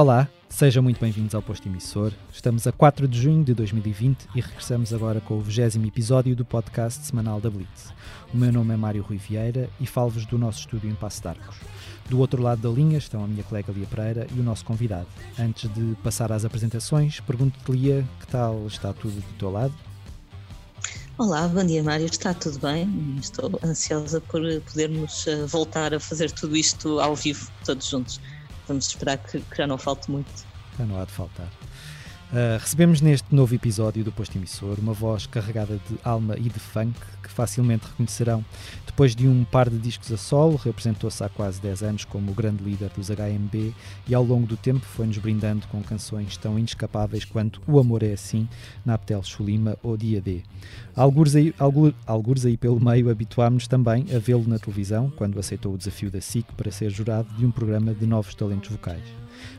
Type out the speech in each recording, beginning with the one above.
Olá, sejam muito bem-vindos ao Posto Emissor. Estamos a 4 de junho de 2020 e regressamos agora com o 20 episódio do podcast semanal da Blitz. O meu nome é Mário Rui Vieira e falo-vos do nosso estúdio em Passo de Arcos. Do outro lado da linha estão a minha colega Lia Pereira e o nosso convidado. Antes de passar às apresentações, pergunto-te, Lia, que tal está tudo do teu lado? Olá, bom dia Mário, está tudo bem? Estou ansiosa por podermos eh, voltar a fazer tudo isto ao vivo, todos juntos. Vamos esperar que, que já não falte muito. Já não há de faltar. Uh, recebemos neste novo episódio do Posto Emissor uma voz carregada de alma e de funk que facilmente reconhecerão. Depois de um par de discos a solo, representou-se há quase 10 anos como o grande líder dos HMB e ao longo do tempo foi-nos brindando com canções tão inescapáveis quanto O Amor é Assim, Naptel Chulima ou Dia D. Algures aí, algures, aí pelo meio habituámos-nos também a vê-lo na televisão quando aceitou o desafio da SIC para ser jurado de um programa de novos talentos vocais.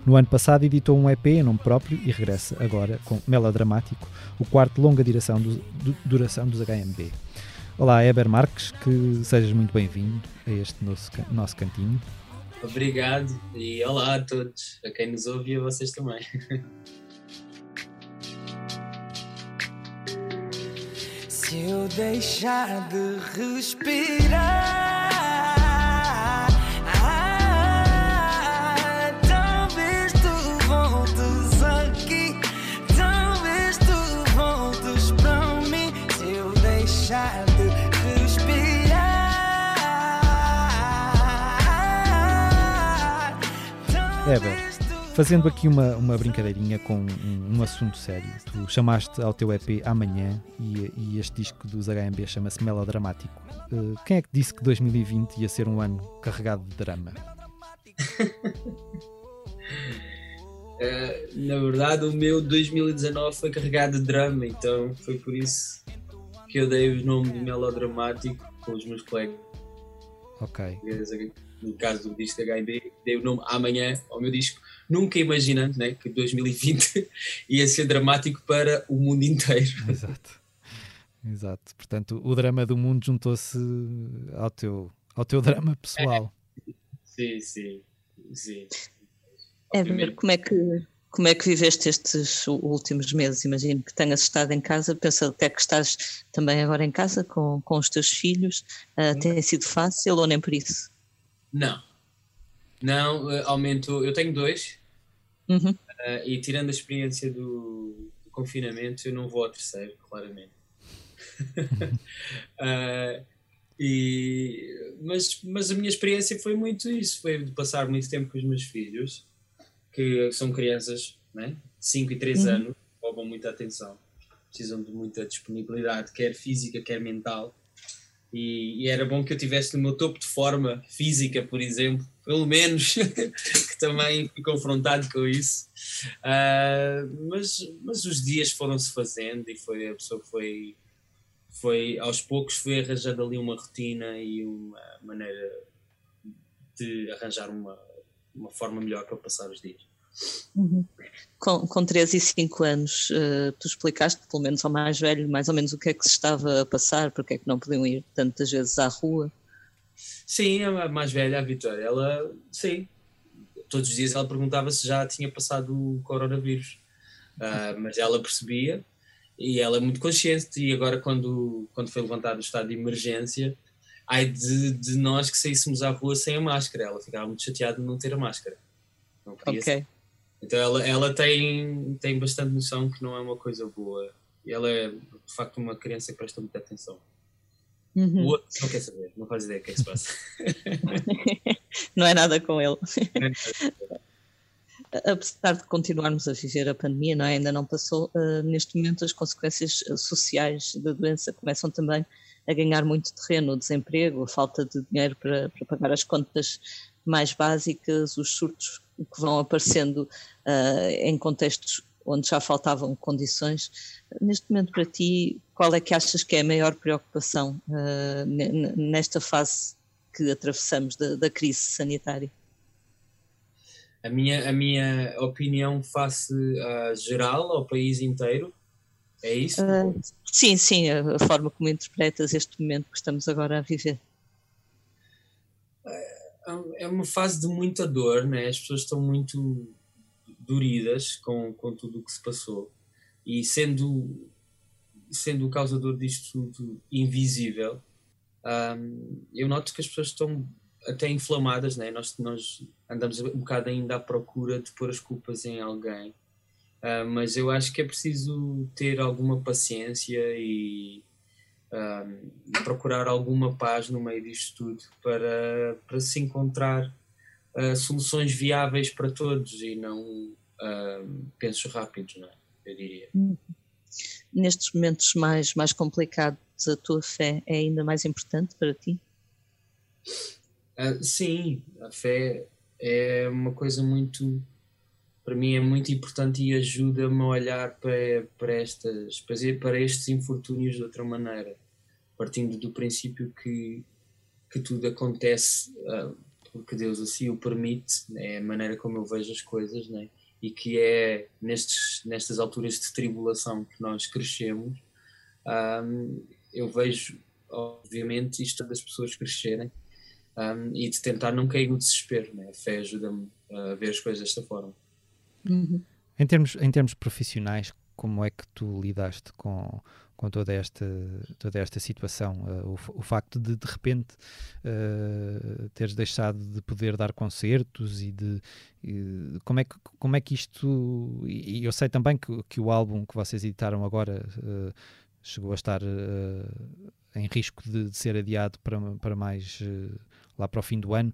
No ano passado editou um EP em nome próprio e regressa agora com Melodramático, o quarto longa duração, do, do, duração dos HMB. Olá, Eber Marques, que sejas muito bem-vindo a este nosso, nosso cantinho. Obrigado e olá a todos, a quem nos ouve e a vocês também. Se eu deixar de respirar. Heber, fazendo aqui uma, uma brincadeirinha com um, um, assunto sério, tu chamaste ao teu EP Amanhã e, e este disco dos HMB chama-se Melodramático. Uh, quem é que disse que 2020 ia ser um ano carregado de drama? uh, na verdade, o meu 2019 foi carregado de drama, então foi por isso que eu dei o nome de Melodramático com os meus colegas. Ok no caso do disco da HB, dei o nome Amanhã ao meu disco, nunca imaginando né, que 2020 ia ser dramático para o mundo inteiro. Exato. Exato. Portanto, o drama do mundo juntou-se ao teu, ao teu drama pessoal. É. Sim, sim, sim. É ver como é que como é que viveste estes últimos meses? Imagino que tenhas estado em casa, pensa até que estás também agora em casa com, com os teus filhos. Uh, tem sido fácil ou nem por isso? Não. Não, uh, aumento. Eu tenho dois. Uhum. Uh, e tirando a experiência do, do, confinamento, eu não vou ao terceiro, claramente. uh, e, mas, mas a minha experiência foi muito isso: foi de passar muito tempo com os meus filhos, que são crianças, né? 5 e 3 uhum. anos, roubam muita atenção, precisam de muita disponibilidade, quer física, quer mental. E, e, era bom que eu tivesse no meu topo de forma física, por exemplo, pelo menos, que também fui confrontado com isso. Uh, mas, mas os dias foram-se fazendo e foi, a pessoa foi, foi, aos poucos, foi arranjando ali uma rotina e uma maneira de arranjar uma, uma forma melhor para passar os dias. Uhum. Com, com 3 e 5 anos, uh, tu explicaste, pelo menos ao mais velho, mais ou menos o que é que se estava a passar, porque é que não podiam ir tantas vezes à rua? Sim, a mais velha, a Vitória, ela, sim, todos os dias ela perguntava se já tinha passado o coronavírus, uh, mas ela percebia e ela é muito consciente. E agora, quando, quando foi levantado o estado de emergência, ai de, de nós que saíssemos à rua sem a máscara, ela ficava muito chateada de não ter a máscara. Não ok. Então ela, ela tem, tem bastante noção que não é uma coisa boa. E ela é, de facto, uma criança que presta muita atenção. Uhum. O outro não quer saber, não faz ideia o que é que se passa. não é nada com ele. Apesar de continuarmos a viver a pandemia, não é? ainda não passou, uh, neste momento as consequências sociais da doença começam também a ganhar muito terreno, o desemprego, a falta de dinheiro para, para pagar as contas mais básicas, os surtos que vão aparecendo uh, em contextos onde já faltavam condições. Neste momento, para ti, qual é que achas que é a maior preocupação uh, nesta fase que atravessamos da, da, crise sanitária? A minha, a minha opinião face uh, geral ao país inteiro é isso? Uh, sim, sim, a, a, forma como interpretas este momento que estamos agora a viver. É uma fase de muita dor, né? As pessoas estão muito doridas com, com tudo o que se passou. E sendo, sendo o causador disto tudo invisível, um, eu noto que as pessoas estão até inflamadas, né? nós, nós andamos um bocado ainda à procura de pôr as culpas em alguém. Uh, mas eu acho que é preciso ter alguma paciência e uh, procurar alguma paz no meio disto tudo para, para se encontrar uh, soluções viáveis para todos e não uh, pensos rápidos, não é? eu diria. Nestes momentos mais, mais complicados, a tua fé é ainda mais importante para ti? Uh, sim, a fé é uma coisa muito, para mim é muito importante e ajuda-me a olhar para, para, estas, para estes infortúnios de outra maneira, partindo do princípio que, que tudo acontece uh, porque Deus assim o permite, né? é a maneira como eu vejo as coisas, né? e que é nestes, nestas alturas de tribulação que nós crescemos. Um, eu vejo, obviamente, isto das pessoas crescerem um, e de tentar não cair no desespero. Né? A fé ajuda-me a ver as coisas desta forma. Uhum. Em, termos, em termos profissionais, como é que tu lidaste com, com toda esta, toda esta situação? Uh, o, o, facto de, de repente, uh, teres deixado de poder dar concertos e de. E, como, é que, como é que isto. E eu sei também que, que o álbum que vocês editaram agora uh, chegou a estar em risco de, de, ser adiado para, para mais lá para o fim do ano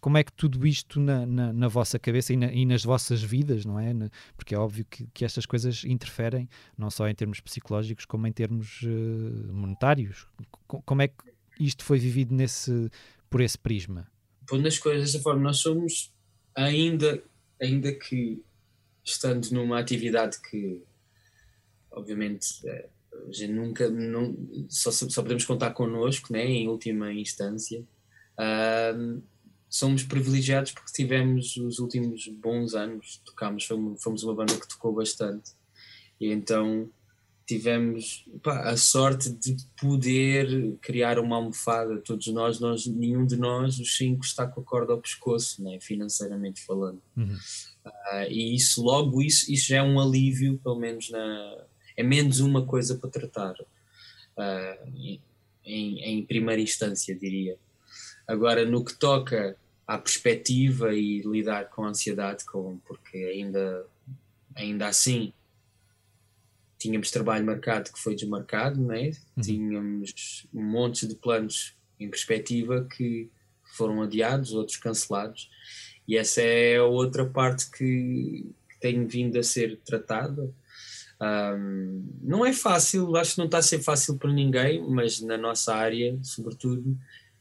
como é que tudo isto na, na, na vossa cabeça e, na, e, nas vossas vidas, não é? Porque é óbvio que, que, estas coisas interferem, não só em termos psicológicos, como em termos uh, monetários. Como é que isto foi vivido nesse, por esse prisma? Pondo as coisas dessa forma, nós somos, ainda, ainda que estando numa atividade que, obviamente, é, a gente nunca, não, só, só podemos contar connosco, né, em última instância. Somos privilegiados porque tivemos os últimos bons anos, tocámos, fomos uma banda que tocou bastante e então tivemos pá, a sorte de poder criar uma almofada, todos nós, nós, nenhum de nós, os cinco, está com a corda ao pescoço, né, financeiramente falando. Uhum. Uh, e isso, logo isso, isso já é um alívio, pelo menos na, é menos uma coisa para tratar, uh, em, em primeira instância, diria. Agora, no que toca à perspectiva e lidar com a ansiedade, com, porque ainda, ainda assim tínhamos trabalho marcado que foi desmarcado, né? Uhum. tínhamos um monte de planos em perspectiva que foram adiados, outros cancelados, e essa é a outra parte que, que tem vindo a ser tratada. Um, não é fácil, acho que não está a ser fácil para ninguém, mas na nossa área, sobretudo,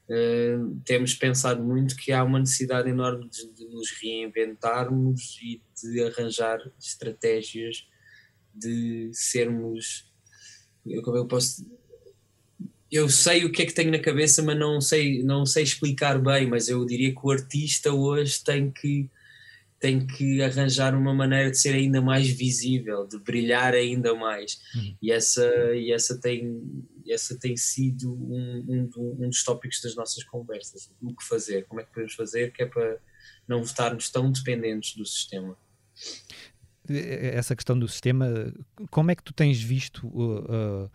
Uh, temos pensado muito que há uma necessidade enorme de, de, nos reinventarmos e de arranjar estratégias de sermos. Como eu posso. Eu sei o que é que tenho na cabeça, mas não sei, não sei explicar bem. Mas eu diria que o artista hoje tem que, tem que arranjar uma maneira de ser ainda mais visível, de brilhar ainda mais. Uhum. E, essa, e essa tem esse tem sido um, um, um, dos tópicos das nossas conversas. O que fazer, como é que podemos fazer, que é para não estarmos tão dependentes do sistema. Essa questão do sistema, como é que tu tens visto uh, uh,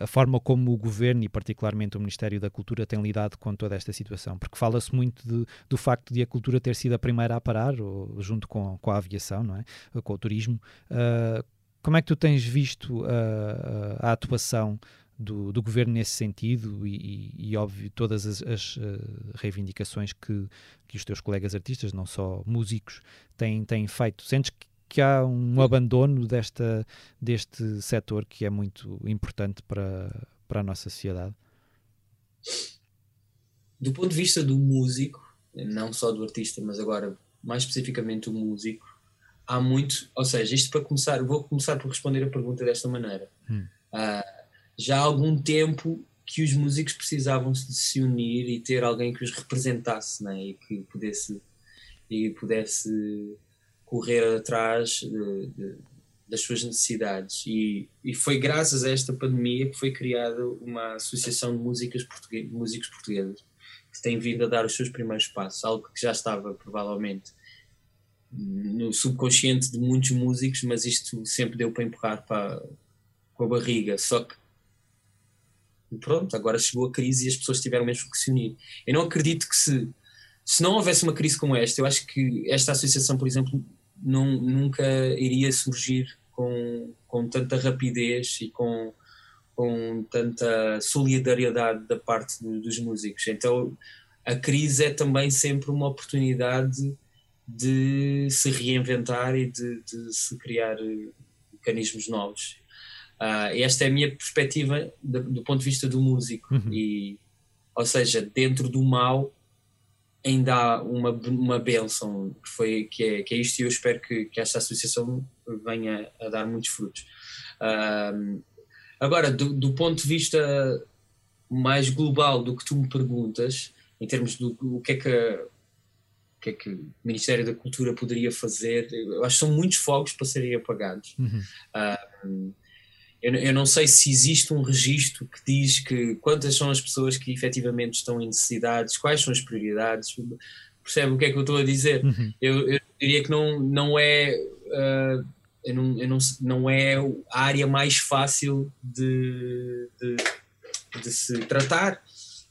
a forma como o governo e particularmente o Ministério da Cultura tem lidado com toda esta situação? Porque fala-se muito de, do facto de a cultura ter sido a primeira a parar, ou, junto com, com a aviação, não é? com o turismo. Uh, como é que tu tens visto a atuação do, do governo nesse sentido e, e, e óbvio, todas as, as uh, reivindicações que, que os teus colegas artistas, não só músicos, têm, têm feito. Sentes que, que há um abandono desta, deste setor que é muito importante para, para a nossa sociedade? Do ponto de vista do músico, não só do artista, mas agora mais especificamente o músico, há muito. Ou seja, isto para começar, vou começar por responder a pergunta desta maneira. Hum. Uh, já há algum tempo que os músicos precisavam de se unir e ter alguém que os representasse né? e que pudesse, e pudesse correr atrás de, de, das suas necessidades. E, e foi graças a esta pandemia que foi criada uma associação de músicas músicos portugueses que tem vindo a dar os seus primeiros passos, algo que já estava provavelmente no subconsciente de muitos músicos, mas isto sempre deu para empurrar para, com a barriga. Só que pronto, agora chegou a crise e as pessoas tiveram mesmo que se unir. Eu não acredito que se, se não houvesse uma crise como esta, eu acho que esta associação, por exemplo, não, nunca iria surgir com, com tanta rapidez e com, com tanta solidariedade da parte do, dos músicos. Então a crise é também sempre uma oportunidade de se reinventar e de, de se criar mecanismos novos. Uh, esta é a minha perspectiva do, do ponto de vista do músico. Uhum. E, ou seja, dentro do mal ainda há uma, uma benção que, foi, que, é, que é isto e eu espero que, que esta associação venha a dar muitos frutos. Uh, agora, do, do, ponto de vista mais global do que tu me perguntas, em termos do o que é que, o que, é que o Ministério da Cultura poderia fazer, eu acho que são muitos fogos para serem apagados. Uhum. Uh, eu, eu, não sei se existe um registro que diz que quantas são as pessoas que efetivamente estão em necessidades, quais são as prioridades, percebe o que é que eu estou a dizer? Uhum. Eu, eu, diria que não, não é. Uh, eu não, eu não, não é a área mais fácil de, de, de, se tratar,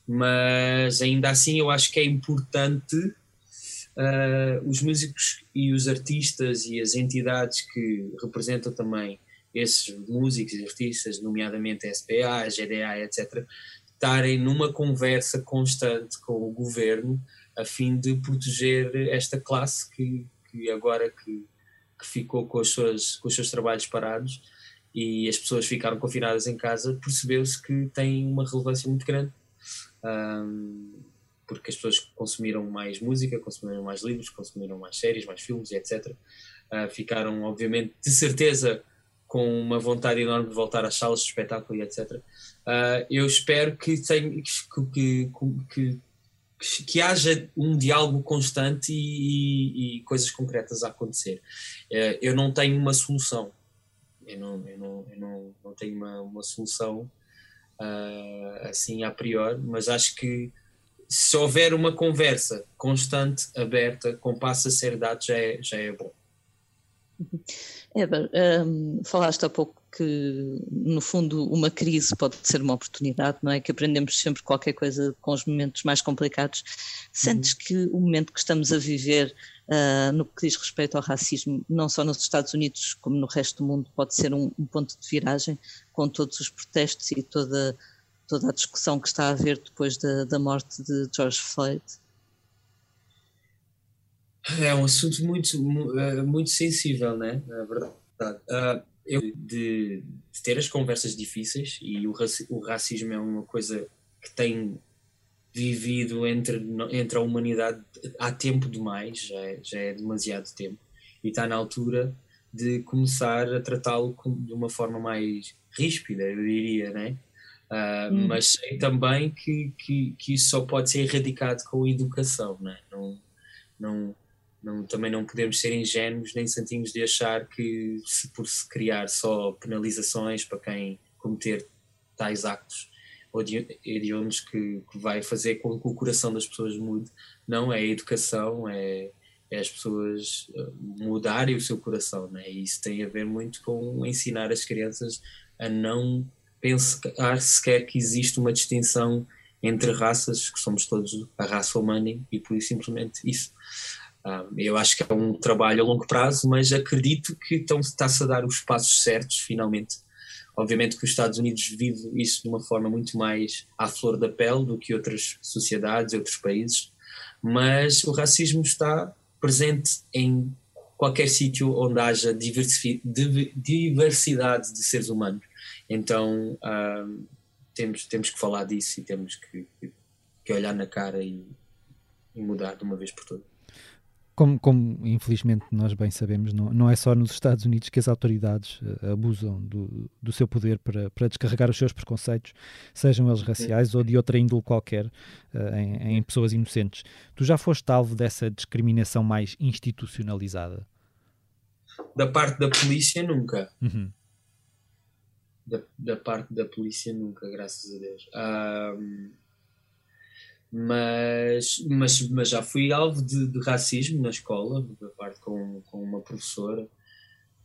mas ainda assim eu acho que é importante uh, os músicos e os artistas e as entidades que representam também esses músicos e artistas, nomeadamente a SPA, a GDA, etc., estarem numa conversa constante com o governo a fim de proteger esta classe que, que agora que, que ficou com os, seus, com os seus trabalhos parados e as pessoas ficaram confinadas em casa, percebeu-se que tem uma relevância muito grande. Um, porque as pessoas consumiram mais música, consumiram mais livros, consumiram mais séries, mais filmes, etc. Uh, ficaram, obviamente, de certeza com uma vontade enorme de voltar às salas de espetáculo e etc. Uh, ah, eu espero que, tenha, que, que, que, que, haja um diálogo constante e, e, e coisas concretas a acontecer. Uh, eu não tenho uma solução. Eu não, eu não, eu não, não tenho uma, uma solução uh, assim a priori, mas acho que se houver uma conversa constante, aberta, com passo a ser dado, já é, já é bom. Eber, um, falaste há pouco que, no fundo, uma crise pode ser uma oportunidade, não é? Que aprendemos sempre qualquer coisa com os momentos mais complicados. Sentes uhum. que o momento que estamos a viver, uh, no que diz respeito ao racismo, não só nos Estados Unidos, como no resto do mundo, pode ser um, um ponto de viragem, com todos os protestos e toda, toda a discussão que está a haver depois da, da morte de George Floyd? É um assunto muito, eh, muito sensível, né? É verdade. Uh, eu, de, de, ter as conversas difíceis, e o, o racismo é uma coisa que tem vivido entre, entre a humanidade há tempo demais, já é, já é demasiado tempo, e está na altura de começar a tratá-lo de uma forma mais ríspida, eu diria, né? Uh, hum. Mas sei também que, que, que isso só pode ser erradicado com educação, né? não, não, não, também não podemos ser ingênuos nem sentimos de achar que se, por se criar só penalizações para quem cometer tais actos hediondos que, que vai fazer com que o coração das pessoas mude. Não, é a educação, é, é as pessoas eh, mudarem o seu coração, né? e isso tem a ver muito com ensinar as crianças a não pensar sequer que existe uma distinção entre raças, que somos todos a raça humana e por simplesmente isso. Eu acho que é um trabalho a longo prazo, mas acredito que então está-se a dar os passos certos, finalmente. Obviamente que os Estados Unidos vivem isso de uma forma muito mais à flor da pele do que outras sociedades, outros países, mas o racismo está presente em qualquer sítio onde haja diversidade de seres humanos. Então temos, temos que falar disso e temos que, que olhar na cara e, e mudar de uma vez por todas. Como, como, infelizmente nós bem sabemos, não, não, é só nos Estados Unidos que as autoridades uh, abusam do, do, seu poder para, para, descarregar os seus preconceitos, sejam eles raciais ou de outra índole qualquer, uh, em, em, pessoas inocentes. Tu já foste alvo dessa discriminação mais institucionalizada? Da parte da polícia, nunca. Uhum. Da, da, parte da polícia, nunca, graças a Deus. Um Mas, mas, mas já fui alvo de, de racismo na escola, da parte com, com uma professora.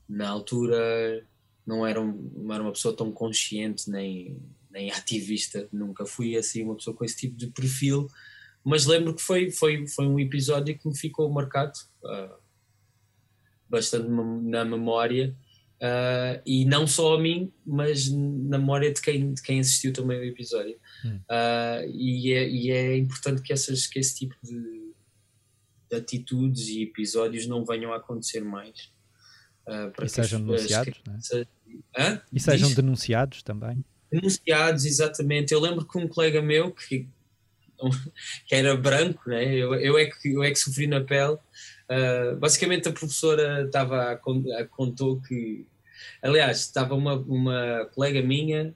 Na altura não era, um, era uma pessoa tão consciente nem, nem ativista, nunca fui assim uma pessoa com esse tipo de perfil, mas lembro que foi, foi, foi um episódio que me ficou marcado uh, bastante na memória Uh, e não só a mim, mas na memória de quem, de quem assistiu também ao episódio. Hum. Uh, e, é, e é importante que, essas, que esse tipo de, de atitudes e episódios não venham a acontecer mais. Uh, para e sejam denunciados, né? E sejam Diz? denunciados também. Denunciados, exatamente. Eu lembro que um colega meu que, que era branco, né? eu, eu, é que, eu é que sofri na pele. Uh, basicamente a professora estava contou que Aliás, estava uma, uma colega minha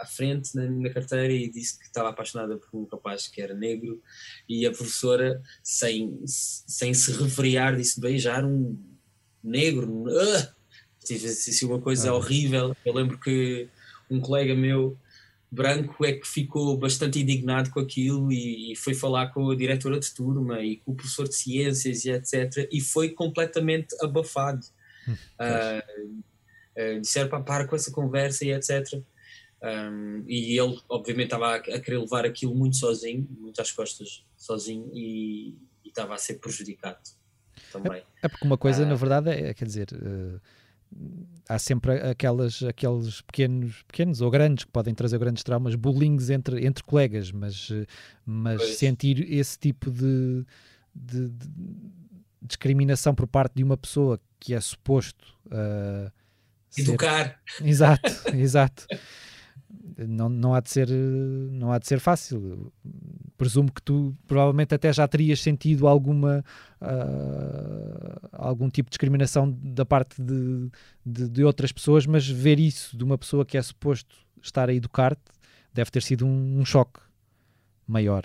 à frente na, na carteira e disse que estava apaixonada por um rapaz que era negro e a professora, sem, sem se refriar, disse beijar um negro. Uh! Disse uma coisa ah. horrível. Eu lembro que um colega meu branco é que ficou bastante indignado com aquilo e, e, foi falar com a diretora de turma e com o professor de ciências e etc. E foi completamente abafado. Hum, uh, uh, disseram para parar com essa conversa e etc. Um, e ele, obviamente, estava a, a, querer levar aquilo muito sozinho, muito às costas sozinho, e, e estava a ser prejudicado também. É, é porque uma coisa, uh, na verdade, é, quer dizer, uh, há sempre aquelas, aqueles pequenos, pequenos ou grandes que podem trazer grandes traumas, bullying entre, entre colegas, mas, mas sentir esse tipo de, de, de, discriminação por parte de uma pessoa que é suposto. Uh, Educar. Exato, exato. Não, não, há de ser, não há de ser fácil. Presumo que tu provavelmente até já terias sentido alguma uh, algum tipo de discriminação da parte de, de, de, outras pessoas, mas ver isso de uma pessoa que é suposto estar a educar-te deve ter sido um, um, choque maior.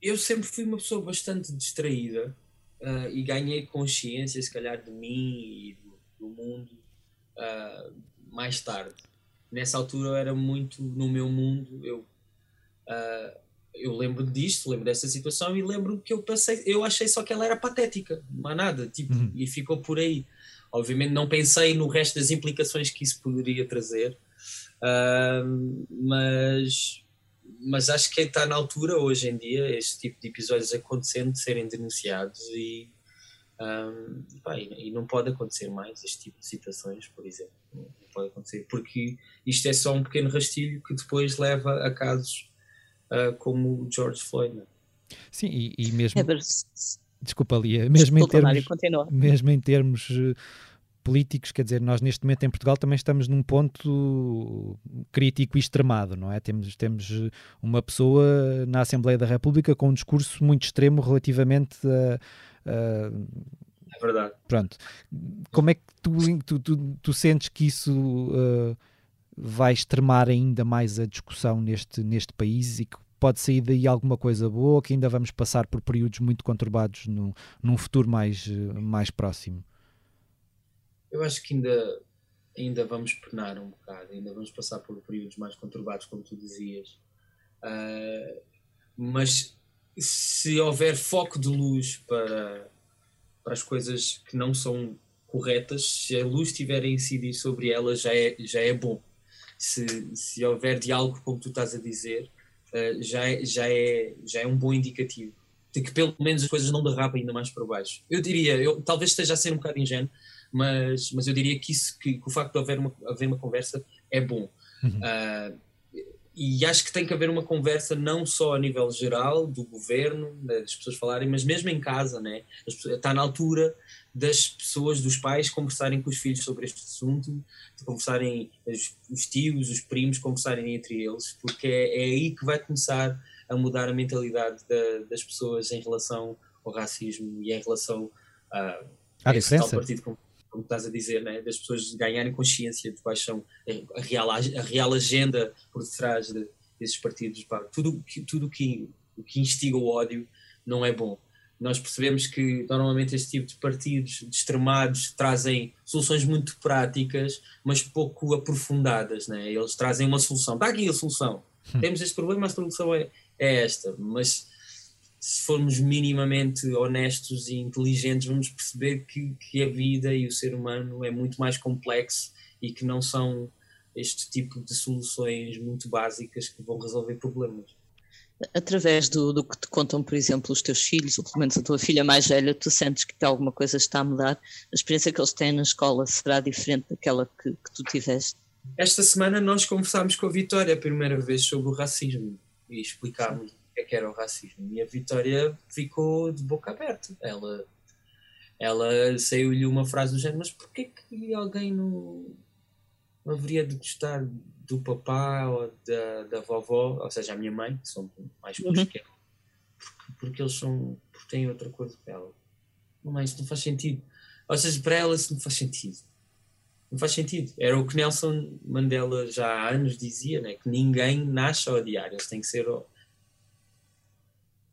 Eu sempre fui uma pessoa bastante distraída uh, e ganhei consciência, se calhar, de mim e do, do mundo uh, mais tarde. Nessa altura eu era muito no meu mundo, eu, uh, eu lembro disto, lembro dessa situação e lembro que eu passei, eu achei só que ela era patética, há nada, tipo, uhum. e ficou por aí. Obviamente não pensei no resto das implicações que isso poderia trazer, uh, mas, mas acho que está na altura hoje em dia este tipo de episódios acontecendo de serem denunciados e um, pá, e, não pode acontecer mais este tipo de situações, por exemplo. Não pode acontecer, porque isto é só um pequeno rastilho que depois leva a casos uh, como o George Floyd. Não? É? Sim, e, e mesmo. É, Desculpa, Lia, mesmo Desculpa, em termos. Mário, mesmo em termos eh, políticos, quer dizer, nós neste momento em Portugal também estamos num ponto crítico e extremado, não é? Temos, temos uma pessoa na Assembleia da República com um discurso muito extremo relativamente a Uh, é verdade. Pronto. Como é que tu, tu, tu, tu sentes que isso uh, vai extremar ainda mais a discussão neste, neste país e que pode sair daí alguma coisa boa que ainda vamos passar por períodos muito conturbados no, num futuro mais, mais próximo? Eu acho que ainda, ainda vamos penar um bocado, ainda vamos passar por períodos mais conturbados, como tu dizias. Uh, mas se houver foco de luz para, para as coisas que não são corretas, se a luz estiver a incidir sobre elas, já é, já é bom. Se, se houver diálogo, como tu estás a dizer, uh, já, é, já, é, já é um bom indicativo de que pelo menos as coisas não derrapem ainda mais para baixo. Eu diria, eu talvez esteja a ser um bocado ingênuo, mas, mas eu diria que, isso, que, que o facto de haver uma, haver uma conversa é bom. Uhum. Uh, e acho que tem que haver uma conversa não só a nível geral do governo, das pessoas falarem, mas mesmo em casa, né? Está na altura das pessoas, dos pais, conversarem com os filhos sobre este assunto, de conversarem, os, os tios, os primos, conversarem entre eles, porque é, é, aí que vai começar a mudar a mentalidade da, das pessoas em relação ao racismo e em relação a, a. Tal partido como estás a dizer, né? das pessoas ganharem consciência de quais são a real, a real agenda por detrás de, desses partidos. Pá. Tudo, tudo que, o que instiga o ódio não é bom. Nós percebemos que normalmente este tipo de partidos extremados trazem soluções muito práticas, mas pouco aprofundadas. Né? Eles trazem uma solução. Está aqui a solução. Hum. Temos este problema, a solução é, é esta. Mas se formos minimamente honestos e inteligentes, vamos perceber que, que a vida e o ser humano é muito mais complexo e que não são este tipo de soluções muito básicas que vão resolver problemas. Através do, do, que te contam, por exemplo, os teus filhos, ou pelo menos a tua filha mais velha, tu sentes que alguma coisa está a mudar? A experiência que eles têm na escola será diferente daquela que, que tu tiveste? Esta semana nós conversámos com a Vitória a primeira vez sobre o racismo e explicámos é que era o racismo. E a Vitória ficou de boca aberta. Ela, ela saiu-lhe uma frase do género: Mas porquê que alguém não, não haveria de gostar do papá ou da, da vovó, ou seja, a minha mãe, que são mais puros uhum. que ela, porque, porque, eles são, porque têm outra cor que ela. Não, isso não faz sentido. Ou seja, para ela isso não faz sentido. Não faz sentido. Era o que Nelson Mandela já há anos dizia, né? que ninguém nasce a odiar, eles têm que ser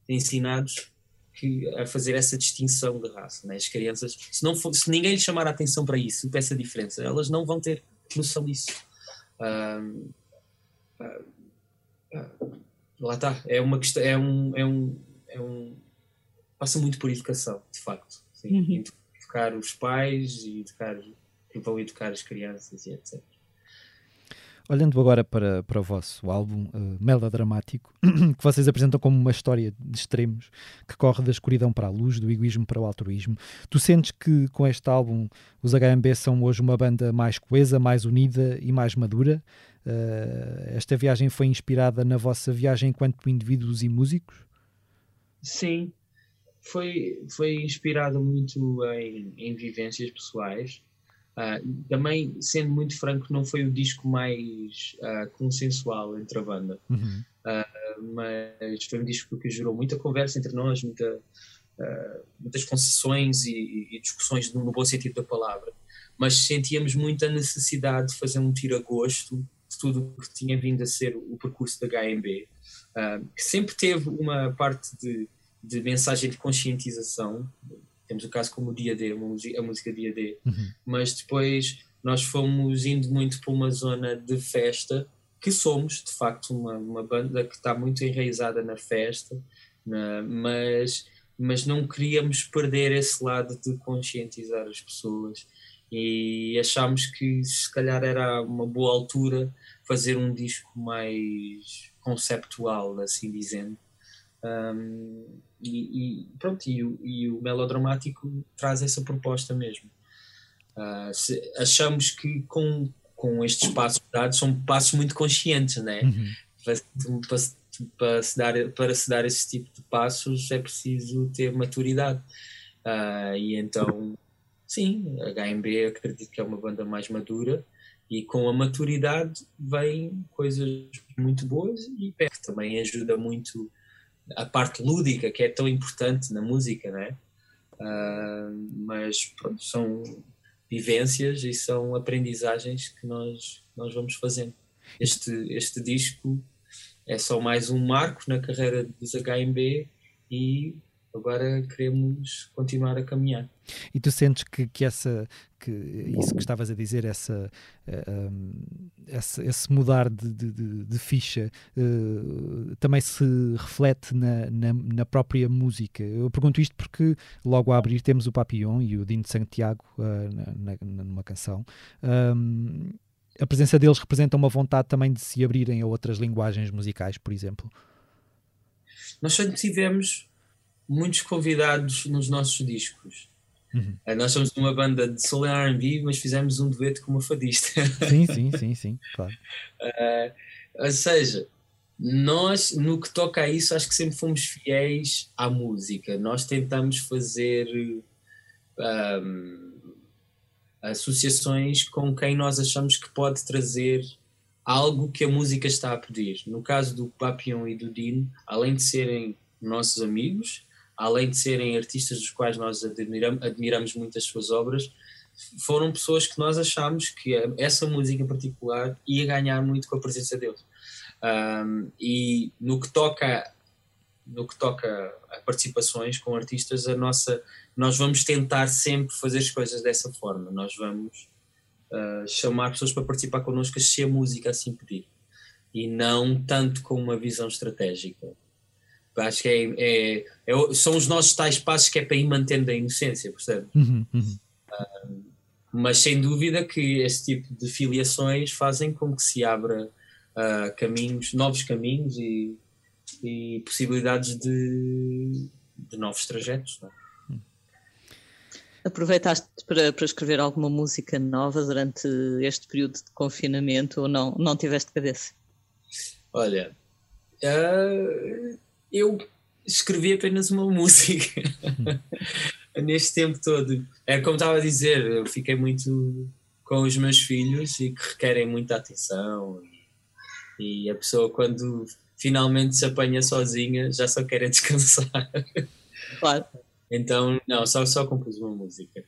ensinados que, a fazer essa distinção de raça. Né? As crianças, se, não for, se ninguém lhes chamar a atenção para isso, para essa diferença, elas não vão ter noção disso. Uh, uh, lá está, é uma questão, é um, é um, é um passa muito por educação, de facto. Sim. Uhum. Educar os pais e educar que vão educar as crianças e etc. Olhando agora para, para o vosso álbum uh, melodramático, que vocês apresentam como uma história de extremos que corre da escuridão para a luz, do egoísmo para o altruísmo, tu sentes que com este álbum os HMB são hoje uma banda mais coesa, mais unida e mais madura? Uh, esta viagem foi inspirada na vossa viagem enquanto indivíduos e músicos? Sim, foi, foi inspirada muito em, em vivências pessoais Uh, também, sendo muito franco, não foi o disco mais uh, consensual entre a banda, uhum. uh, mas foi um disco que gerou muita conversa entre nós, muita, muitas concessões e, e, discussões no, bom sentido da palavra. Mas sentíamos muita necessidade de fazer um tiro-a-gosto de tudo o que tinha vindo a ser o percurso da HMB, que sempre teve uma parte de, de mensagem de conscientização, temos o caso como o Dia D, a música Dia D, uhum. mas depois nós fomos indo muito para uma zona de festa, que somos de facto uma, uma banda que está muito enraizada na festa, na, mas, mas não queríamos perder esse lado de conscientizar as pessoas e achámos que se calhar era uma boa altura fazer um disco mais conceptual, assim dizendo. Um, e, e, pronto, e o, e o, melodramático traz essa proposta mesmo. Uh, se, achamos que com, com estes passos dados são passos muito conscientes, né? Uhum. Para, para, para, se dar, para se dar esse tipo de passos é preciso ter maturidade. Uh, e então, sim, a HMB acredito que é uma banda mais madura e com a maturidade vem coisas muito boas e PEC também ajuda muito a parte lúdica que é tão importante na música, né? Uh, mas pronto, são vivências e são aprendizagens que nós, nós vamos fazendo. Este, este disco é só mais um marco na carreira dos HMB e agora queremos continuar a caminhar. E tu sentes que, que essa que isso que estavas a dizer, essa, uh, esse, esse, mudar de, de, de ficha uh, também se reflete na, na, na, própria música. Eu pergunto isto porque logo a abrir temos o Papillon e o Dino de Santiago uh, na, na, numa canção. Um, a presença deles representa uma vontade também de se abrirem a outras linguagens musicais, por exemplo. Nós sempre tivemos muitos convidados nos nossos discos. Uhum. Eh, nós somos uma banda de soul e R&B, mas fizemos um dueto com uma fadista. Sim, sim, sim, sim, claro. Uh, ou seja, nós, no que toca a isso, acho que sempre fomos fiéis à música. Nós tentamos fazer um, associações com quem nós achamos que pode trazer algo que a música está a pedir. No caso do Papillon e do Dino, além de serem nossos amigos, além de serem artistas dos quais nós admiramos, admiramos muito as suas obras, foram pessoas que nós achámos que essa música em particular ia ganhar muito com a presença deles. Um, e no que toca no que toca a participações com artistas, a nossa, nós vamos tentar sempre fazer as coisas dessa forma. Nós vamos uh, chamar pessoas para participar connosco se a música assim pedir. E não tanto com uma visão estratégica acho que é, é, é, são os nossos tais passos que é para ir mantendo a inocência, percebe? Uhum, uhum. Um, mas sem dúvida que esse tipo de filiações fazem com que se abra uh, caminhos, novos caminhos e, e possibilidades de, de novos trajetos. Não é? Aproveitaste para, para escrever alguma música nova durante este período de confinamento ou não, não tiveste cabeça? Olha, uh, eu escrevi apenas uma música neste tempo todo. É como estava a dizer, eu fiquei muito com os meus filhos e que requerem muita atenção e, e a pessoa quando finalmente se apanha sozinha já só quer é descansar. Claro. Então, não, só, só compus uma música.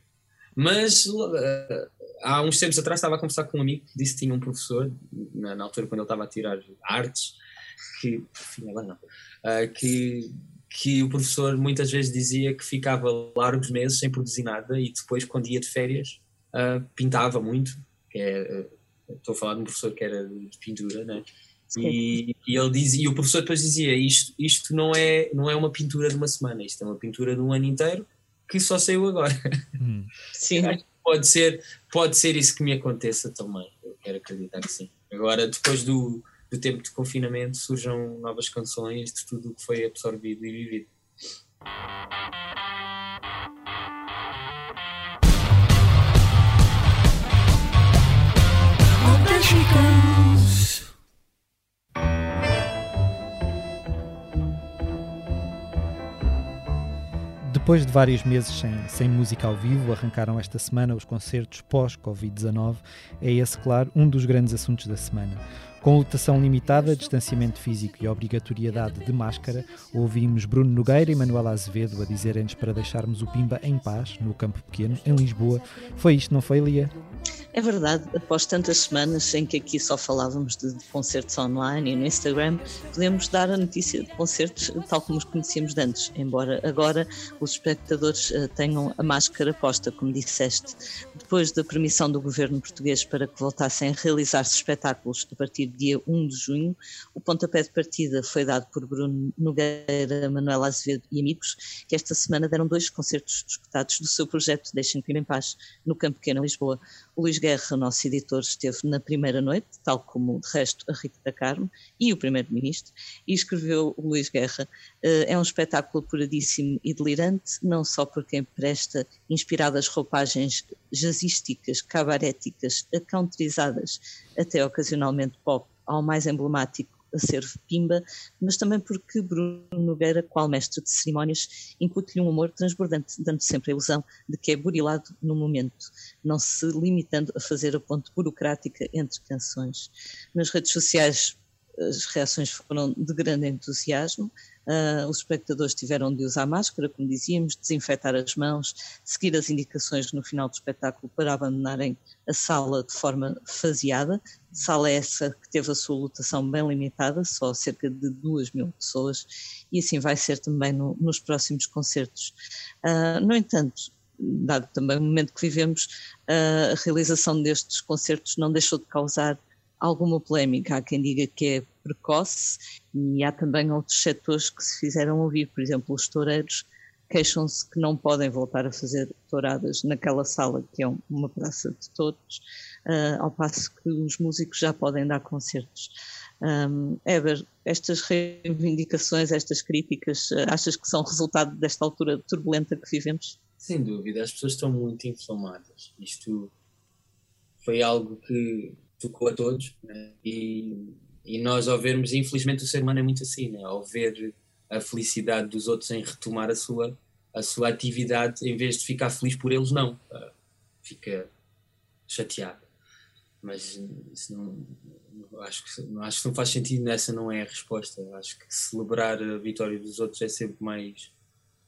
Mas uh, há uns tempos atrás estava a conversar com um amigo que disse que tinha um professor, na, na altura quando ele estava a tirar artes, que, enfim, agora não, uh, que, que o professor muitas vezes dizia que ficava largos meses sem produzir nada e depois, quando ia de férias, uh, pintava muito, que é, estou a falar de um professor que era de pintura, né? E, e, ele dizia, e o professor depois dizia: isto, isto não, é, não é uma pintura de uma semana, isto é uma pintura de um ano inteiro que só saiu agora. Hum. Sim. Pode ser, pode ser isso que me aconteça também. Eu quero acreditar que sim. Agora, depois do, do tempo de confinamento, surjam novas canções de tudo o que foi absorvido e vivido. Depois de vários meses sem, sem música ao vivo, arrancaram esta semana os concertos pós-Covid-19. É esse, claro, um dos grandes assuntos da semana. Com lotação limitada, distanciamento físico e obrigatoriedade de máscara, ouvimos Bruno Nogueira e Manuela Azevedo a dizerem-nos para deixarmos o Pimba em paz, no Campo Pequeno, em Lisboa. Foi isto, não foi, Lia? É verdade, após tantas semanas em que aqui só falávamos de, concertos online e no Instagram, podemos dar a notícia de concertos tal como os conhecíamos de antes, embora agora os espectadores uh, tenham a máscara posta, como disseste. Depois da permissão do governo português para que voltassem a realizar-se espetáculos a partir dia 1 de junho. O pontapé de partida foi dado por Bruno Nogueira, Manuel Azevedo e amigos, que esta semana deram dois concertos disputados do seu projeto Deixem Pima em Paz, no Campo Pequeno, Lisboa. Luís Guerra, nosso editor, esteve na primeira noite, tal como de resto a Rita da Carmo e o Primeiro-Ministro, e escreveu o Luís Guerra. Eh, é um espetáculo puradíssimo e delirante, não só porque empresta inspiradas roupagens jazzísticas, cabaréticas, accountrizadas, até ocasionalmente pop, ao mais emblemático a ser Pimba, mas também porque Bruno Nogueira, qual mestre de cerimónias, incute-lhe um humor transbordante, dando sempre a ilusão de que é burilado no momento, não se limitando a fazer a ponte burocrática entre canções. Nas redes sociais as reações foram de grande entusiasmo, Uh, os espectadores tiveram de usar máscara, como dizíamos, desinfetar as mãos, seguir as indicações no final do espetáculo para abandonarem a sala de forma faseada. Sala essa que teve a sua lotação bem limitada, só cerca de 2 mil pessoas, e assim vai ser também no, nos próximos concertos. Uh, no entanto, dado também o momento que vivemos, uh, a realização destes concertos não deixou de causar alguma polémica. Há quem diga que é precoce e há também outros setores que se fizeram ouvir, por exemplo, os toureiros queixam-se que não podem voltar a fazer touradas naquela sala que é uma praça de todos, uh, ao passo que os músicos já podem dar concertos. Um, Eber, estas reivindicações, estas críticas, uh, achas que são resultado desta altura turbulenta que vivemos? Sem dúvida, as pessoas estão muito inflamadas. Isto foi algo que tocou a todos né? e e nós, ao vermos, infelizmente, o ser humano é muito assim, né? ao ver a felicidade dos outros em retomar a sua, a sua atividade, em vez de ficar feliz por eles, não. Uh, fica chateado. Mas isso não, não, acho, que, não, acho que não faz sentido, essa não é a resposta. Acho que celebrar a vitória dos outros é sempre mais,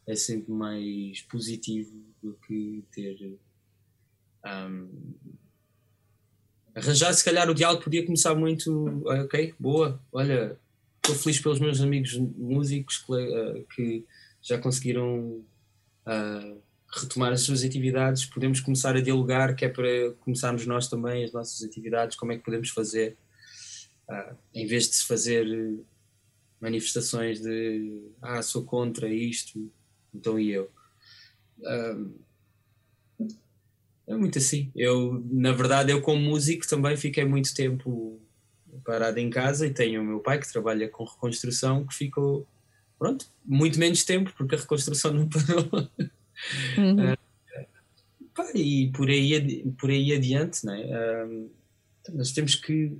é sempre mais positivo do que ter. Um, arranjar, se calhar o diálogo podia começar muito, ah, ok, boa, olha, estou feliz pelos meus amigos músicos que, uh, que já conseguiram uh, retomar as suas atividades, podemos começar a dialogar, que é para começarmos nós também as nossas atividades, como é que podemos fazer, uh, em vez de se fazer manifestações de ah, sou contra isto, então e eu. Um, é muito assim. Eu, na verdade, eu como músico também fiquei muito tempo parado em casa e tenho o meu pai que trabalha com reconstrução que ficou, pronto, muito menos tempo porque a reconstrução não parou. Uhum. Uh, e por aí, por aí adiante, né? Uh, nós temos que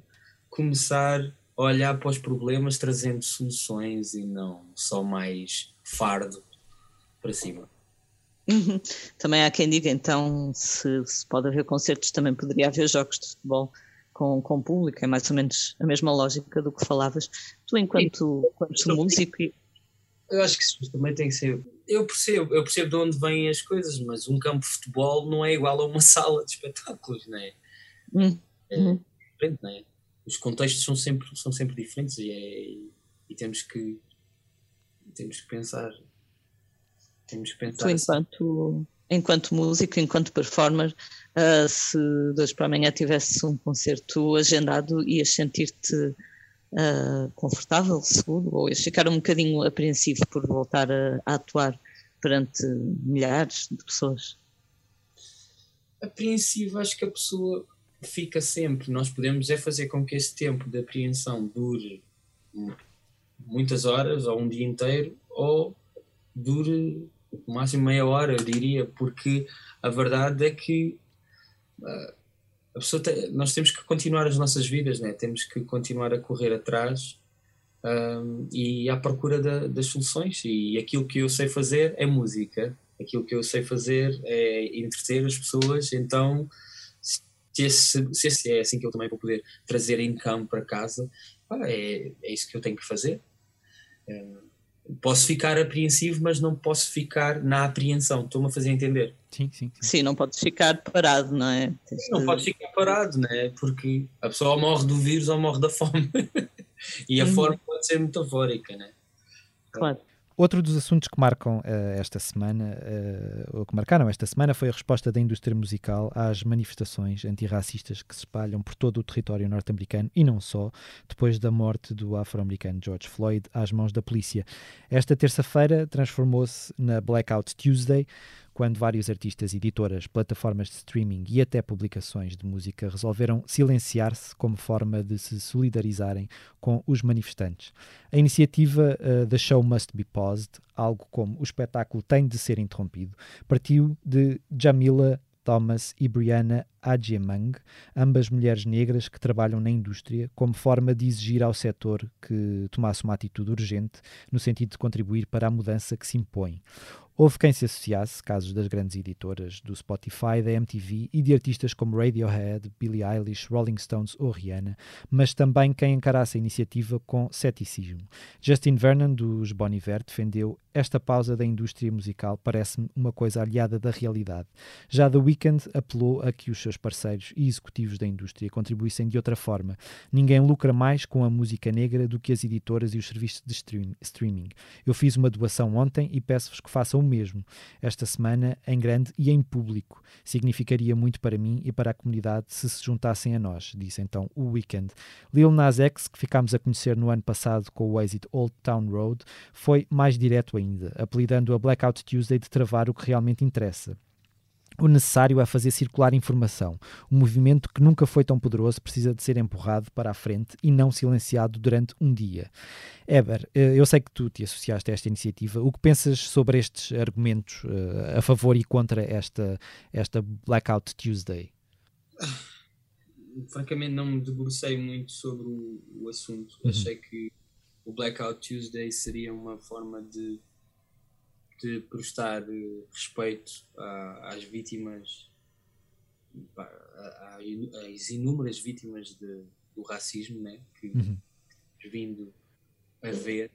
começar a olhar para os problemas trazendo soluções e não só mais fardo para cima. Uhum. Também há quem diga, então, se, se, pode haver concertos, também poderia haver jogos de futebol com, com público, é mais ou menos a mesma lógica do que falavas. Tu, enquanto, enquanto músico. Eu acho que isso também tem que ser. Eu percebo, eu percebo de onde vêm as coisas, mas um campo de futebol não é igual a uma sala de espetáculos, não é? Uhum. É diferente, não é? Os contextos são sempre, são sempre diferentes e, é, e temos que temos que pensar temos que pensar. Tu, enquanto, enquanto músico, enquanto performer, uh, se dois para amanhã tivesse um concerto agendado, ias sentir-te uh, confortável, seguro, ou ias ficar um bocadinho apreensivo por voltar a, a atuar perante milhares de pessoas? Apreensivo, acho que a pessoa fica sempre. Nós podemos é fazer com que esse tempo de apreensão dure muitas horas ou um dia inteiro ou dure no máximo meia hora, eu diria, porque a verdade é que uh, a pessoa nós temos que continuar as nossas vidas, né? temos que continuar a correr atrás um, e à procura da, das soluções. E aquilo que eu sei fazer é música, aquilo que eu sei fazer é entreter as pessoas, então se esse, se esse é assim que eu também vou poder trazer income para casa, é, é isso que eu tenho que fazer. Um, posso ficar apreensivo, mas não posso ficar na apreensão. Estou-me a fazer entender? Sim, sim, sim. Sim, não podes ficar parado, não é? Sim, não podes ficar parado, não é? Porque a pessoa morre do vírus ou morre da fome. e a hum. forma pode ser metafórica, não é? Claro. Outro dos assuntos que marcam uh, esta semana, uh, ou que marcaram esta semana, foi a resposta da indústria musical às manifestações antirracistas que se espalham por todo o território norte-americano e não só, depois da morte do afro-americano George Floyd às mãos da polícia. Esta terça-feira transformou-se na Blackout Tuesday, quando vários artistas, editoras, plataformas de streaming e até publicações de música resolveram silenciar-se como forma de se solidarizarem com os manifestantes. A iniciativa uh, The Show Must Be Paused, algo como o espetáculo tem de ser interrompido, partiu de Jamila Thomas e Brianna Adjemang, ambas mulheres negras que trabalham na indústria, como forma de exigir ao setor que tomasse uma atitude urgente no sentido de contribuir para a mudança que se impõe. Houve quem se associasse, casos das grandes editoras do Spotify, da MTV e de artistas como Radiohead, Billie Eilish, Rolling Stones ou Rihanna, mas também quem encarasse a iniciativa com ceticismo. Justin Vernon, dos Bon Iver, defendeu esta pausa da indústria musical parece-me uma coisa aliada da realidade. Já The Weeknd apelou a que os seus parceiros e executivos da indústria contribuíssem de outra forma. Ninguém lucra mais com a música negra do que as editoras e os serviços de streaming. Eu fiz uma doação ontem e peço-vos que façam o mesmo. Esta semana, em grande e em público. Significaria muito para mim e para a comunidade se se juntassem a nós, disse então o Weeknd. Lil Nas X, que ficámos a conhecer no ano passado com o êxito Old Town Road, foi mais direto ainda, apelidando a Blackout Tuesday de travar o que realmente interessa. O necessário é fazer circular informação. O movimento que nunca foi tão poderoso precisa de ser empurrado para a frente e não silenciado durante um dia. Eber, eh, eu sei que tu te associaste a esta iniciativa. O que pensas sobre estes argumentos uh, a favor e contra esta, esta Blackout Tuesday? Francamente, não me debrucei muito sobre o, o assunto. Uhum. Achei que o Blackout Tuesday seria uma forma de, de prestar eh, respeito às vítimas, às inúmeras vítimas de, do racismo né, que uhum. vindo a ver.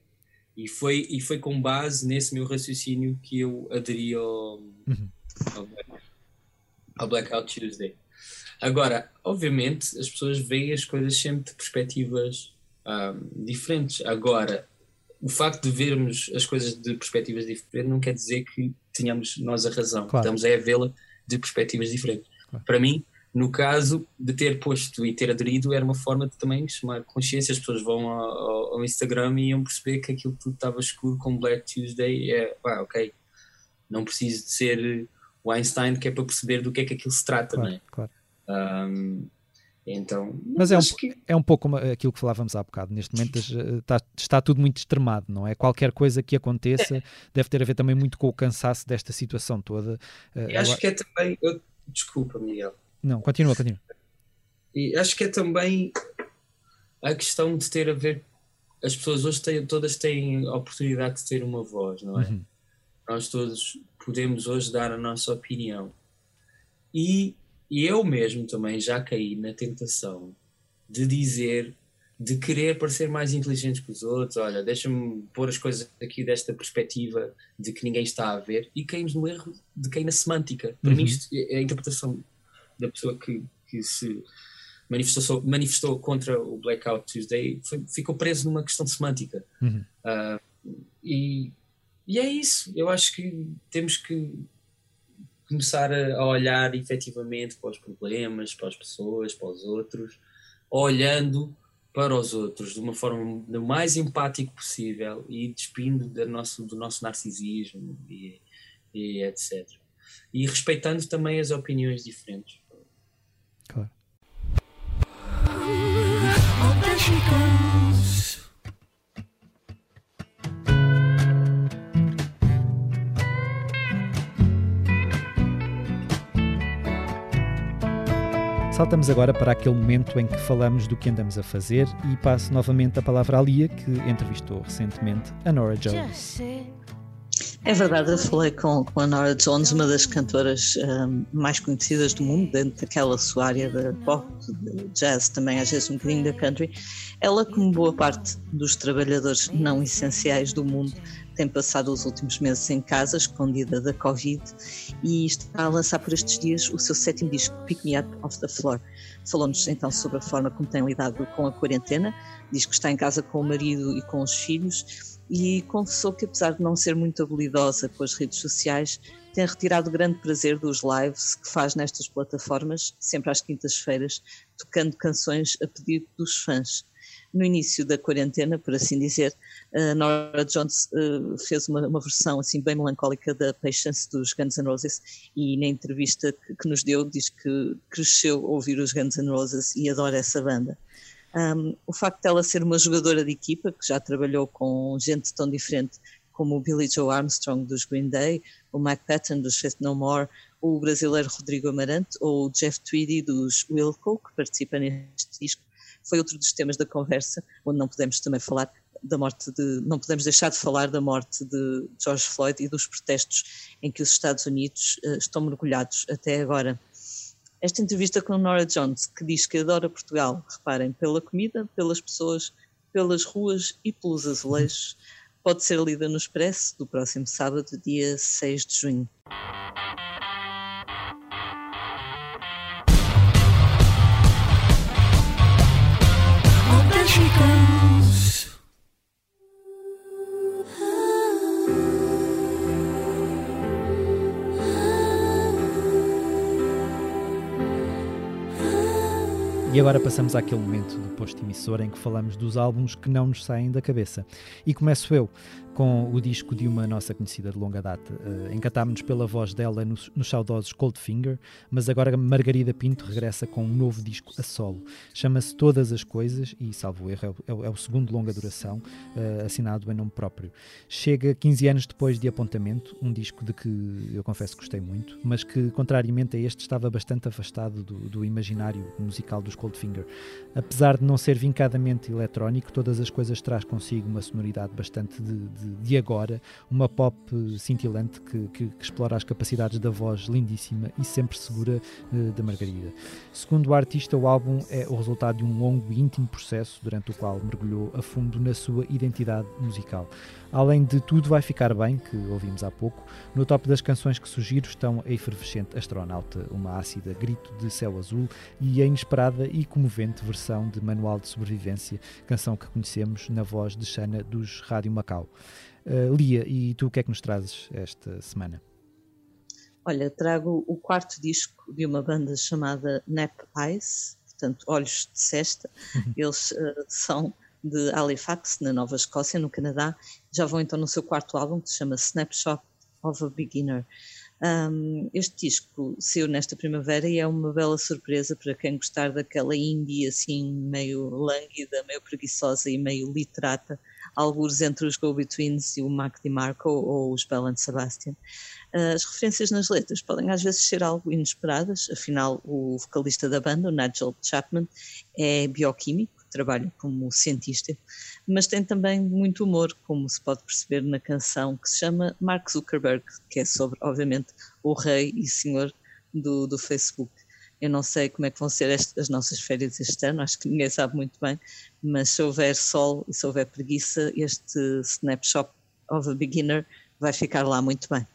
E foi, e foi com base nesse meu raciocínio que eu aderi ao, uhum. ao, ao Blackout Tuesday. Agora, obviamente, as pessoas veem as coisas sempre de perspectivas um, diferentes. Agora, o facto de vermos as coisas de perspectivas diferentes não quer dizer que tenhamos nós a razão. Claro. Estamos a vê-la de perspectivas diferentes. Claro. Para mim, no caso de ter posto e ter aderido, era uma forma de também chamar consciência. As pessoas vão ao, ao Instagram e iam perceber que aquilo tudo estava escuro com Black Tuesday. É, pá, ok, não preciso de ser o Einstein que é para perceber do que é que aquilo se trata, claro, não é? Claro. Um, então, mas é um, que... é um pouco aquilo que falávamos há bocado. Neste momento está, está tudo muito extremado, não é? Qualquer coisa que aconteça é. deve ter a ver também muito com o cansaço desta situação toda. Eu acho que é também. Eu, desculpa, Miguel. Não, continua, continua. E acho que é também a questão de ter a ver. As pessoas hoje têm, todas têm a oportunidade de ter uma voz, não é? Uhum. Nós todos podemos hoje dar a nossa opinião. E, e eu mesmo também já caí na tentação de dizer, de querer parecer mais inteligente que os outros. Olha, deixa-me pôr as coisas aqui desta perspectiva de que ninguém está a ver. E caímos no erro de cair na semântica. Para uhum. mim, isto, é a interpretação da pessoa que, que se manifestou, manifestou contra o Blackout Tuesday foi, ficou preso numa questão semântica. Uhum. Uh, e, e é isso. Eu acho que temos que começar a, olhar efetivamente para os problemas, para as pessoas, para os outros, olhando para os outros de uma forma o mais empático possível e despindo do nosso, do nosso narcisismo e, e etc. E respeitando também as opiniões diferentes. Claro. Saltamos agora para aquele momento em que falamos do que andamos a fazer e passo novamente a palavra à Lia, que entrevistou recentemente a Nora Jones. É verdade, eu falei com, com a Nora Jones, uma das cantoras um, mais conhecidas do mundo, dentro daquela sua área de pop, de jazz, também às vezes um bocadinho da country. Ela, como boa parte dos trabalhadores não essenciais do mundo, tem passado os últimos meses em casa, escondida da Covid, e está a lançar por estes dias o seu sétimo disco, Pick Me Up Off the Floor. Falou-nos então sobre a forma como tem lidado com a quarentena, diz que está em casa com o marido e com os filhos e confessou que, apesar de não ser muito habilidosa com as redes sociais, tem retirado grande prazer dos lives que faz nestas plataformas, sempre às quintas-feiras, tocando canções a pedido dos fãs. No início da quarentena, por assim dizer, a Nora Jones uh, fez uma, uma, versão assim bem melancólica da Patience dos Guns N' Roses e na entrevista que, que nos deu diz que cresceu ouvir os Guns N' Roses e adora essa banda. Um, o facto dela ser uma jogadora de equipa, que já trabalhou com gente tão diferente como o Billy Joe Armstrong dos Green Day, o Mike Patton dos Faith No More, o brasileiro Rodrigo Amarante ou o Jeff Tweedy dos Wilco, que participa neste disco, foi outro dos temas da conversa, onde não podemos também falar da morte de, não podemos deixar de falar da morte de George Floyd e dos protestos em que os Estados Unidos uh, estão mergulhados até agora. Esta entrevista com Nora Jones, que diz que adora Portugal, reparem, pela comida, pelas pessoas, pelas ruas e pelos azulejos, pode ser lida no Expresso do próximo sábado, dia 6 de junho. E agora passamos àquele momento do posto emissor em que falamos dos álbuns que não nos saem da cabeça. E começo eu com o disco de uma nossa conhecida de longa data. Uh, Encantámos-nos pela voz dela nos, nos saudosos Coldfinger, mas agora Margarida Pinto regressa com um novo disco a solo. Chama-se Todas as Coisas e, salvo erro, é o, é o segundo longa duração, uh, assinado em nome próprio. Chega 15 anos depois de Apontamento, um disco de que eu confesso que gostei muito, mas que, contrariamente a este, estava bastante afastado do, do imaginário musical dos Coldfinger. Apesar de não ser vincadamente eletrónico, Todas as Coisas traz consigo uma sonoridade bastante de, de de, agora, uma pop cintilante que, que, que, explora as capacidades da voz lindíssima e sempre segura uh, da Margarida. Segundo o artista, o álbum é o resultado de um longo e íntimo processo durante o qual mergulhou a fundo na sua identidade musical. Além de Tudo Vai Ficar Bem, que ouvimos há pouco, no top das canções que sugiro estão a efervescente Astronauta, uma ácida grito de céu azul, e a inesperada e comovente versão de Manual de Sobrevivência, canção que conhecemos na voz de Xana dos Rádio Macau. Uh, Lia, e tu o que é que nos trazes esta semana? Olha, trago o quarto disco de uma banda chamada Nap Eyes, portanto, Olhos de Cesta. Uhum. Eles uh, são de Halifax, na Nova Escócia, no Canadá. Já vão então no seu quarto álbum, que se chama Snapshot of a Beginner. Um, este disco saiu nesta primavera e é uma bela surpresa para quem gostar daquela indie assim meio lânguida, meio preguiçosa e meio literata, alguns entre os Go-Betweens e o Mac DiMarco ou os Bell and Sebastian. Uh, as referências nas letras podem às vezes ser algo inesperadas, afinal o vocalista da banda, o Nigel Chapman, é bioquímico trabalho como cientista, mas tem também muito humor, como se pode perceber na canção que se chama Mark Zuckerberg, que é sobre, obviamente, o rei e senhor do, do Facebook. Eu não sei como é que vão ser este, as nossas férias este ano, acho que ninguém sabe muito bem, mas se houver sol e se houver preguiça, este snapshot of a beginner vai ficar lá muito bem.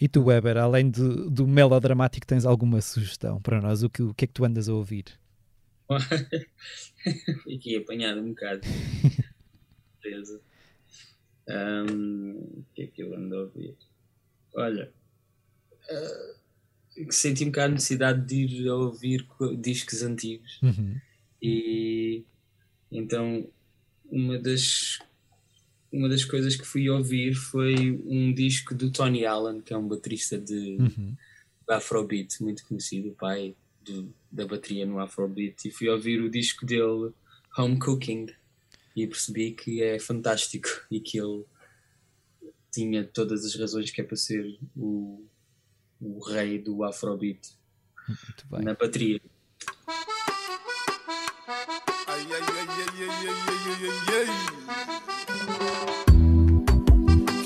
E tu, Weber, além do, do melodramático, tens alguma sugestão para nós? O que, o que é que tu andas a ouvir? Fiquei apanhado um bocado. Beleza. Um, o que é que eu ando a ouvir? Olha, uh, senti um bocado a necessidade de ir a ouvir discos antigos. Uhum. E então uma das uma das coisas que fui ouvir foi um disco do Tony Allen, que é um baterista de, uhum. de Afrobeat, muito conhecido, o pai do, da bateria no Afrobeat e fui ouvir o disco dele, Home Cooking, e percebi que é fantástico e que ele tinha todas as razões que é para ser o, o rei do Afrobeat na bateria.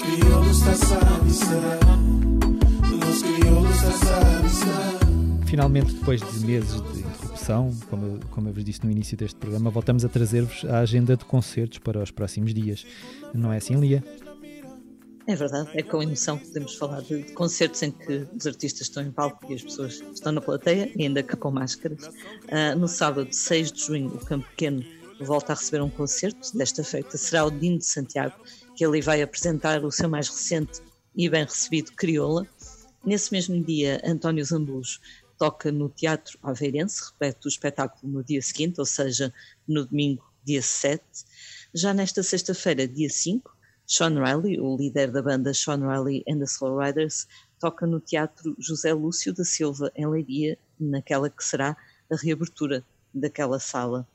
Crioulos crioulos finalmente, depois de meses de interrupção, como eu, como eu vos disse no início deste programa, voltamos a trazer-vos a agenda de concertos para os próximos dias. Não é assim, Lia? É verdade, é com emoção que podemos falar de, de, concertos em que os artistas estão em palco e as pessoas estão na plateia, ainda que com máscaras. Uh, no sábado, 6 de junho, o Campo Pequeno volta a receber um concerto. Desta feita será o Dino de Santiago, que ali vai apresentar o seu mais recente e bem recebido Crioula. Nesse mesmo dia, António Zambujo toca no Teatro Aveirense, repete o espetáculo no dia seguinte, ou seja, no domingo, dia 7. Já nesta sexta-feira, dia 5, Sean Riley, o líder da banda Sean Riley and the Slow Riders, toca no Teatro José Lúcio da Silva, em Leiria, naquela que será a reabertura daquela sala.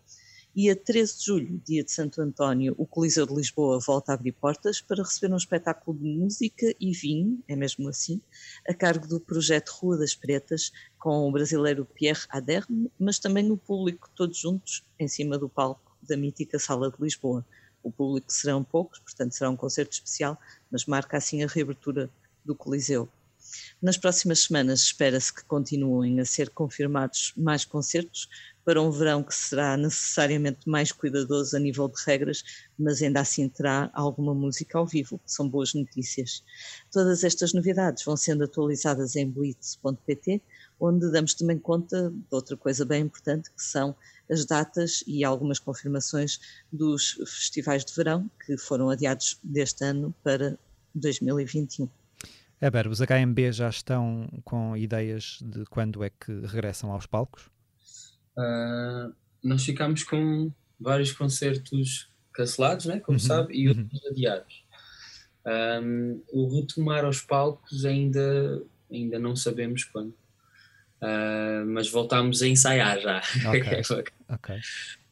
E a 13 de julho, dia de Santo António, o Coliseu de Lisboa volta a abrir portas para receber um espetáculo de música e vinho, é mesmo assim, a cargo do projeto Rua das Pretas, com o brasileiro Pierre Aderne, mas também o público todos juntos em cima do palco da mítica Sala de Lisboa. O público serão poucos, portanto será um concerto especial, mas marca assim a reabertura do Coliseu. Nas próximas semanas espera-se que continuem a ser confirmados mais concertos, para um verão que será necessariamente mais cuidadoso a nível de regras, mas ainda assim terá alguma música ao vivo, que são boas notícias. Todas estas novidades vão sendo atualizadas em blitz.pt, onde damos também conta de outra coisa bem importante, que são as datas e algumas confirmações dos festivais de verão que foram adiados deste ano para 2021. Eber, os HMB já estão com ideias de quando é que regressam aos palcos? uh, nós ficámos com vários concertos cancelados, né, como uhum, sabe, e uhum. outros adiados. Um, o retomar aos palcos ainda, ainda não sabemos quando. Uh, mas voltámos a ensaiar já. Okay. okay.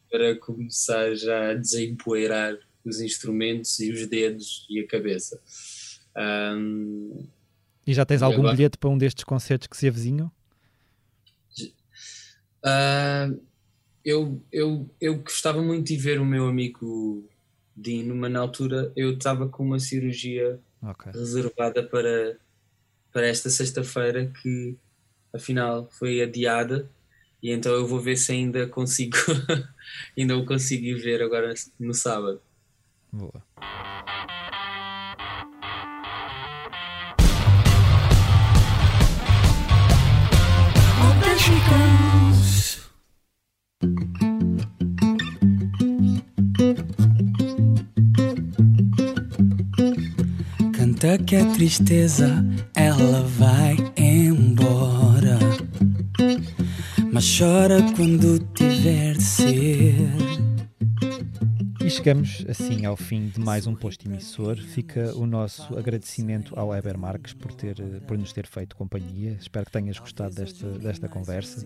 Para começar já a desempoeirar os instrumentos e os dedos e a cabeça. Um, e já tens algum agora... bilhete para um destes concertos que se avizinham? Uh, eu, eu, eu gostava muito de ver o meu amigo Dino, mas na altura eu estava com uma cirurgia okay. reservada para, para esta sexta-feira que afinal foi adiada e então eu vou ver se ainda consigo ainda o consigo ir ver agora no sábado. Boa. Aceita que a tristeza ela vai chora quando tiver de ser. E chegamos assim ao fim de mais um posto emissor. Fica o nosso agradecimento ao Eber Marques por, ter, por nos ter feito companhia. Espero que tenhas gostado desta, desta conversa.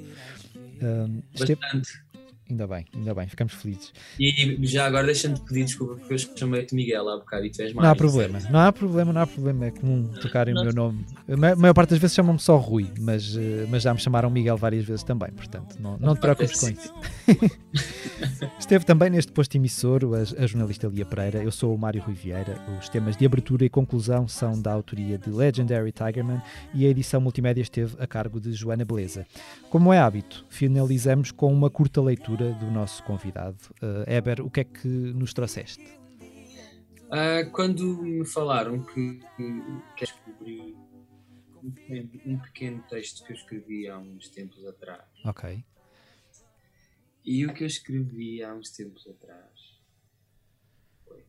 Um, Bastante. Ainda bem, ainda bem, ficamos felizes. E já agora deixa-me pedir desculpa porque eu chamei-te Miguel há bocado e tu és mais. Não há problema, não há problema, não há problema. É comum tocarem o meu nome. A maior parte das vezes chamam-me só Rui, mas, eh, mas já me chamaram Miguel várias vezes também, portanto não, não te preocupes com isso. Esteve também neste posto emissor a, a jornalista Lia Pereira. Eu sou o Mário Rui Vieira. Os temas de abertura e conclusão são da autoria de Legendary Tigerman e a edição multimédia esteve a cargo de Joana Beleza. Como é hábito, finalizamos com uma curta leitura do nosso convidado. Uh, Eber, o que é que nos trouxeste? Uh, quando me falaram que, que, descobri um, um, pequeno texto que eu escrevi há uns tempos atrás. Ok. E o que eu escrevi há uns tempos atrás foi.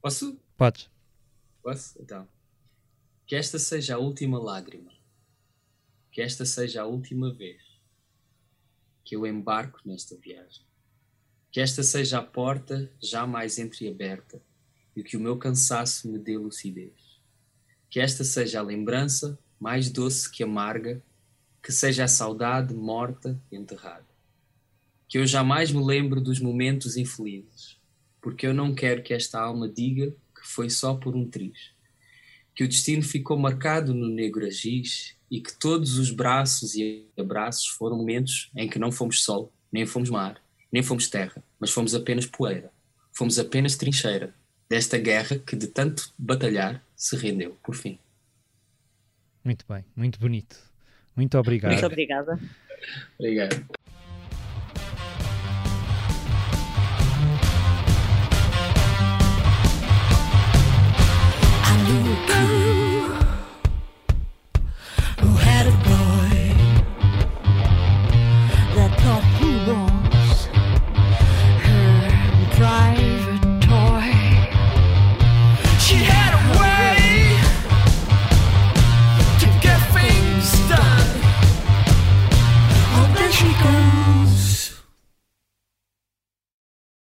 Posso? Podes. Posso? Então. Que esta seja a última lágrima. Que esta seja a última vez que eu embarco nesta viagem. Que esta seja a porta jamais entreaberta e que o meu cansaço me dê lucidez. Que esta seja a lembrança mais doce que amarga, que seja a saudade morta enterrada. Que eu jamais me lembro dos momentos infelizes, porque eu não quero que esta alma diga que foi só por um triz. Que o destino ficou marcado no negro agiz e que todos os braços e abraços foram momentos em que não fomos sol, nem fomos mar, nem fomos terra, mas fomos apenas poeira. Fomos apenas trincheira desta guerra que de tanto batalhar se rendeu, por fim. Muito bem, muito bonito. Muito obrigado. Muito obrigada. Obrigado. I knew